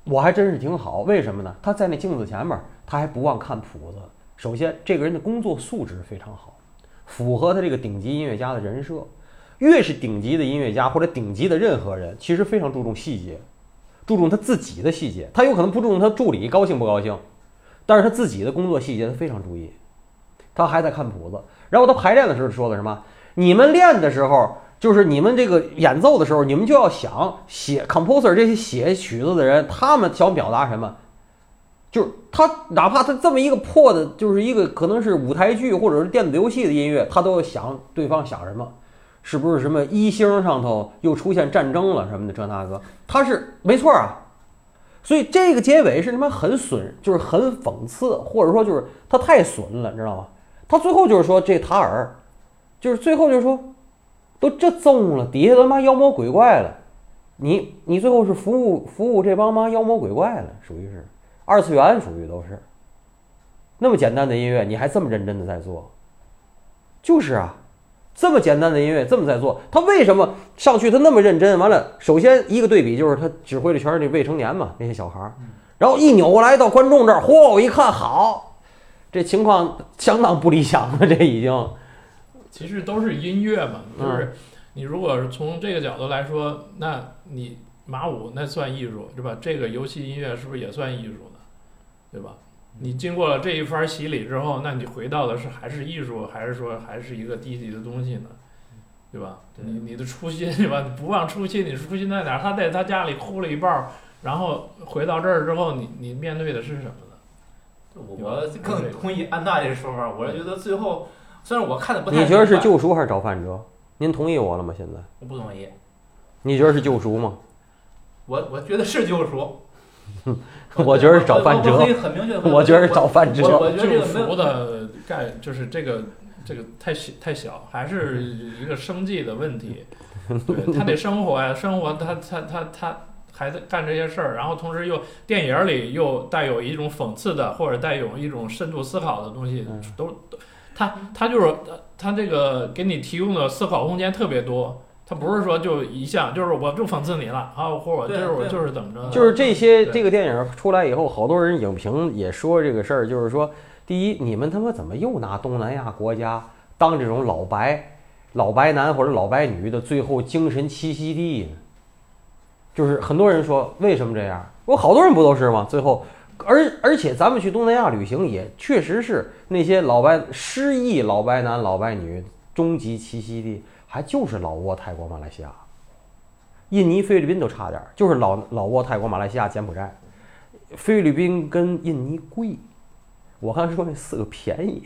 我还真是挺好，为什么呢？他在那镜子前面，他还不忘看谱子。首先这个人的工作素质非常好，符合他这个顶级音乐家的人设。越是顶级的音乐家或者顶级的任何人，其实非常注重细节，注重他自己的细节。他有可能不注重他助理高兴不高兴。但是他自己的工作细节他非常注意，他还在看谱子。然后他排练的时候说的什么？你们练的时候，就是你们这个演奏的时候，你们就要想写 composer 这些写曲子的人，他们想表达什么？就是他哪怕他这么一个破的，就是一个可能是舞台剧或者是电子游戏的音乐，他都要想对方想什么，是不是什么一星上头又出现战争了什么的这那个，他是没错啊。所以这个结尾是他妈很损，就是很讽刺，或者说就是他太损了，你知道吗？他最后就是说这塔尔，就是最后就是说，都这宗了，底下他妈妖魔鬼怪了，你你最后是服务服务这帮妈妖魔鬼怪了，属于是。二次元属于都是，那么简单的音乐，你还这么认真的在做，就是啊，这么简单的音乐这么在做，他为什么上去他那么认真？完了，首先一个对比就是他指挥的全是那未成年嘛，那些小孩儿，然后一扭过来到观众这儿，嚯，我一看，好，这情况相当不理想了，这已经，其实都是音乐嘛，就是你如果是从这个角度来说，那你马舞那算艺术是吧？这个游戏音乐是不是也算艺术呢？对吧？你经过了这一番洗礼之后，那你回到的是还是艺术，还是说还是一个低级的东西呢？对吧？你你的初心对吧？你不忘初心，你初心在哪儿？他在他家里哭了一半儿，然后回到这儿之后，你你面对的是什么呢？我更同意安大这个说法，我是觉得最后虽然我看的不太，你觉得是救赎还是找范哲？您同意我了吗？现在我不同意。你觉得是救赎吗？我我觉得是救赎。我觉得是找范哲。我觉得是找范哲。我觉得救赎的概就是这个这个太小太小，还是一个生计的问题。对他得生活呀，生活他他他他还在干这些事儿，然后同时又电影里又带有一种讽刺的或者带有一种深度思考的东西，都都他他就是他这个给你提供的思考空间特别多。他不是说就一项，就是我就讽刺你了啊，或者我就是我就是怎么着？就是这些这个电影出来以后，好多人影评也说这个事儿，就是说，第一，你们他妈怎么又拿东南亚国家当这种老白、老白男或者老白女的最后精神栖息地呢？就是很多人说为什么这样？我好多人不都是吗？最后，而而且咱们去东南亚旅行也确实是那些老白失忆老白男老白女终极栖息地。还就是老挝、泰国、马来西亚、印尼、菲律宾都差点儿，就是老老挝、泰国、马来西亚、柬埔寨、菲律宾跟印尼贵，我刚才说那四个便宜，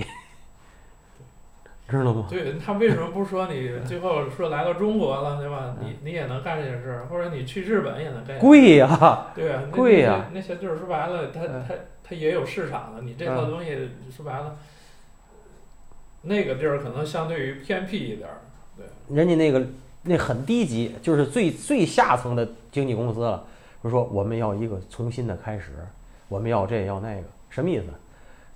知道吗？对他为什么不说你最后说来到中国了，对吧？你你也能干这件事儿，或者你去日本也能干。贵呀，对啊，贵呀，那些就是说白了，他他他也有市场的。你这套东西说白了，那个地儿可能相对于偏僻一点儿。人家那个那很低级，就是最最下层的经纪公司了。就说我们要一个重新的开始，我们要这要那个，什么意思？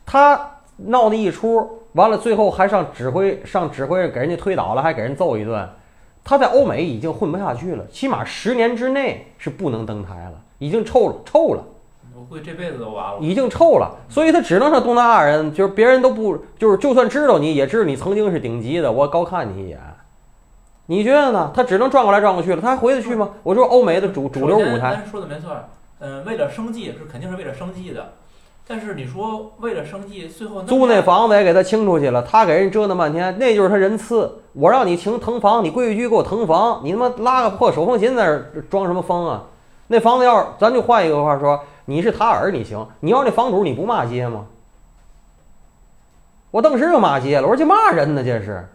他闹那一出，完了最后还上指挥上指挥给人家推倒了，还给人揍一顿。他在欧美已经混不下去了，起码十年之内是不能登台了，已经臭了臭了。我估计这辈子都完了。已经臭了，所以他只能上东南亚人，就是别人都不就是就算知道你也知道你曾经是顶级的，我高看你一眼。你觉得呢？他只能转过来转过去了，他还回得去吗？我说欧美的主主流舞台，说的没错，嗯，为了生计是肯定是为了生计的，但是你说为了生计，最后租那房子也给他清出去了，他给人折腾半天，那就是他人次。我让你请腾房，你规矩给我腾房，你他妈拉个破手风琴在那装什么风啊？那房子要是咱就换一个话说，你是塔尔你行，你要那房主你不骂街吗？我当时就骂街了，我说这骂人呢这是。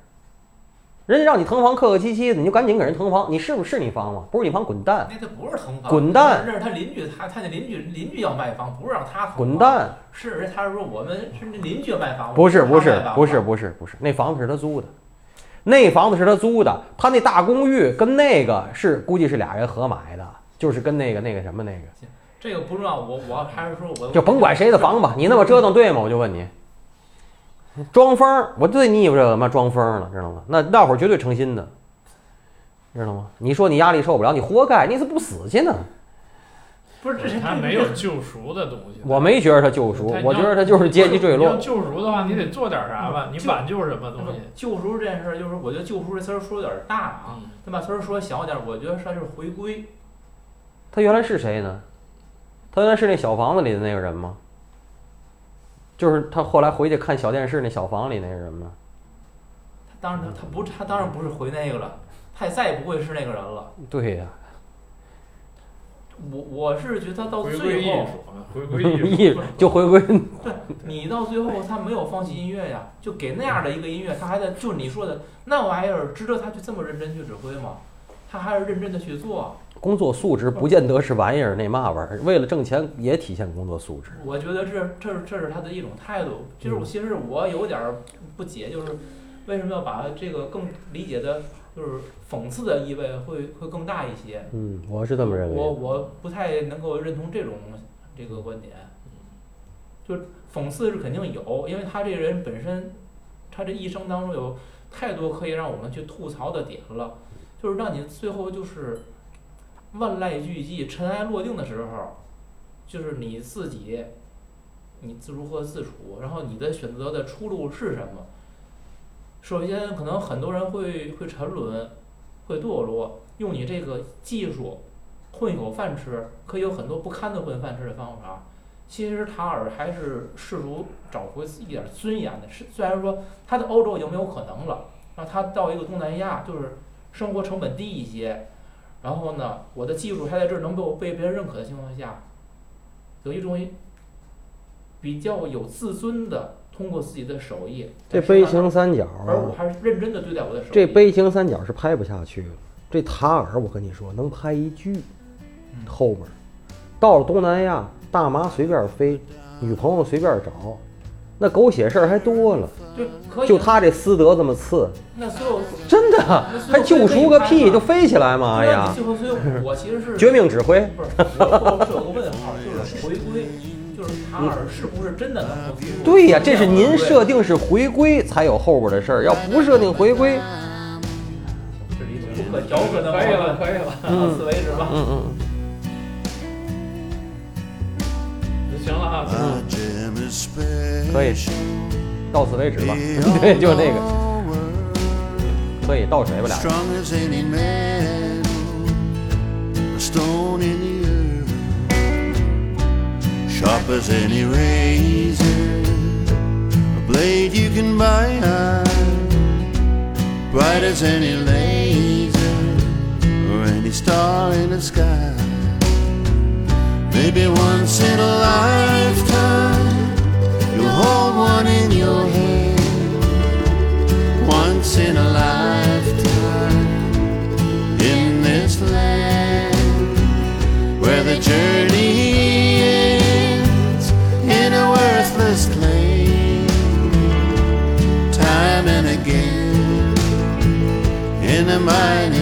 人家让你腾房，客客气气的，你就赶紧给人腾房。你是不是你房吗？不是你房，滚蛋！那他不是腾房，滚蛋！那是他邻居，他他那邻居邻居要卖房，不是让他滚蛋。是，他说我们是那邻居卖房，不是不是不是不是不是，那房子是他租的，那房子是他租的，他那大公寓跟那个是估计是俩人合买的，就是跟那个那个什么那个。这个不重要，我我还是说我就甭管谁的房吧，你那么折腾对吗？我就问你。装疯，我最腻歪这个妈装疯了，知道吗？那那会儿绝对诚心的，知道吗？你说你压力受不了，你活该，你怎么不死去呢？不是，他没有救赎的东西。我没觉得他救赎，我觉得他就是阶级坠落。要救赎的话，你得做点啥吧？你挽救什么东西？救赎这件事，就是我觉得“救赎”这词儿说有点大啊。他把词儿说小点，我觉得他就是回归。他原来是谁呢？他原来是那小房子里的那个人吗？就是他后来回去看小电视那小房里那人吗？当然他他不他当然不是回那个了，他也再也不会是那个人了。对呀、我我是觉得他到回归艺术最后，啊，回归艺艺术。就回归 对你到最后他没有放弃音乐呀，就给那样的一个音乐，他还在就你说的那玩意儿值得他去这么认真去指挥吗？他还是认真的去做。工作素质，不见得是玩意儿那嘛玩意儿，为了挣钱也体现工作素质。我觉得这这是这是他的一种态度。就是我其实我有点儿不解，就是为什么要把这个更理解的，就是讽刺的意味会会更大一些。嗯，我是这么认为我。我不太能够认同这种这个观点，就讽刺是肯定有，因为他这个人本身，他这一生当中有太多可以让我们去吐槽的点了，就是让你最后就是万籁俱寂、尘埃落定的时候，就是你自己，你自如何自处，然后你的选择的出路是什么？首先，可能很多人会会沉沦，会堕落，用你这个技术混一口饭吃，可以有很多不堪的混饭吃的方法。其实塔尔还是试图找回一点尊严的。是虽然说他在欧洲已经没有可能了，那他到一个东南亚，就是生活成本低一些，然后呢，我的技术还在这儿能够被别人认可的情况下，有一种比较有自尊的通过自己的手艺，这悲情三角啊，而我还是认真的对待我的手艺。这悲情三角是拍不下去了。这塔尔，我跟你说，能拍一剧，嗯后面到了东南亚，大麻随便飞，女朋友随便找，那狗血事儿还多了。就就他这私德这么次，那所有真 还救赎个屁就飞起来嘛？哎呀，绝命指挥，不是我有个问号，就是回归，就是塔尔是不是真的能够进入对呀，这是您设定是回归才有后边的事儿，要不设定回归，这是一种不可调和的可以了，可以了，到此为止吧。嗯嗯，行了啊，嗯可可以到此为止吧。对，就那个 man, a stone in the earth, sharp as any razor, a blade you can buy, bright as any laser, or any star in the sky. Maybe once in a lifetime, you'll hold one in your hand once in a lifetime in this land where the journey ends in a worthless claim time and again in a mining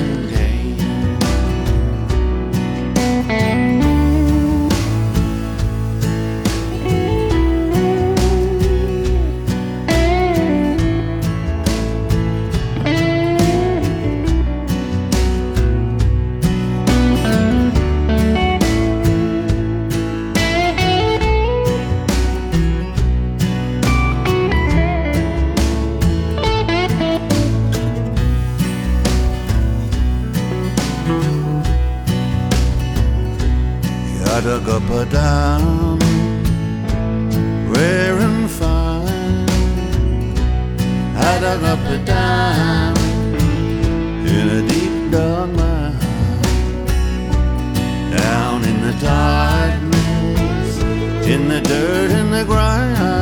Diamond, rare and fine. I dug up a diamond in a deep dark mine. Down in the darkness, in the dirt and the grime.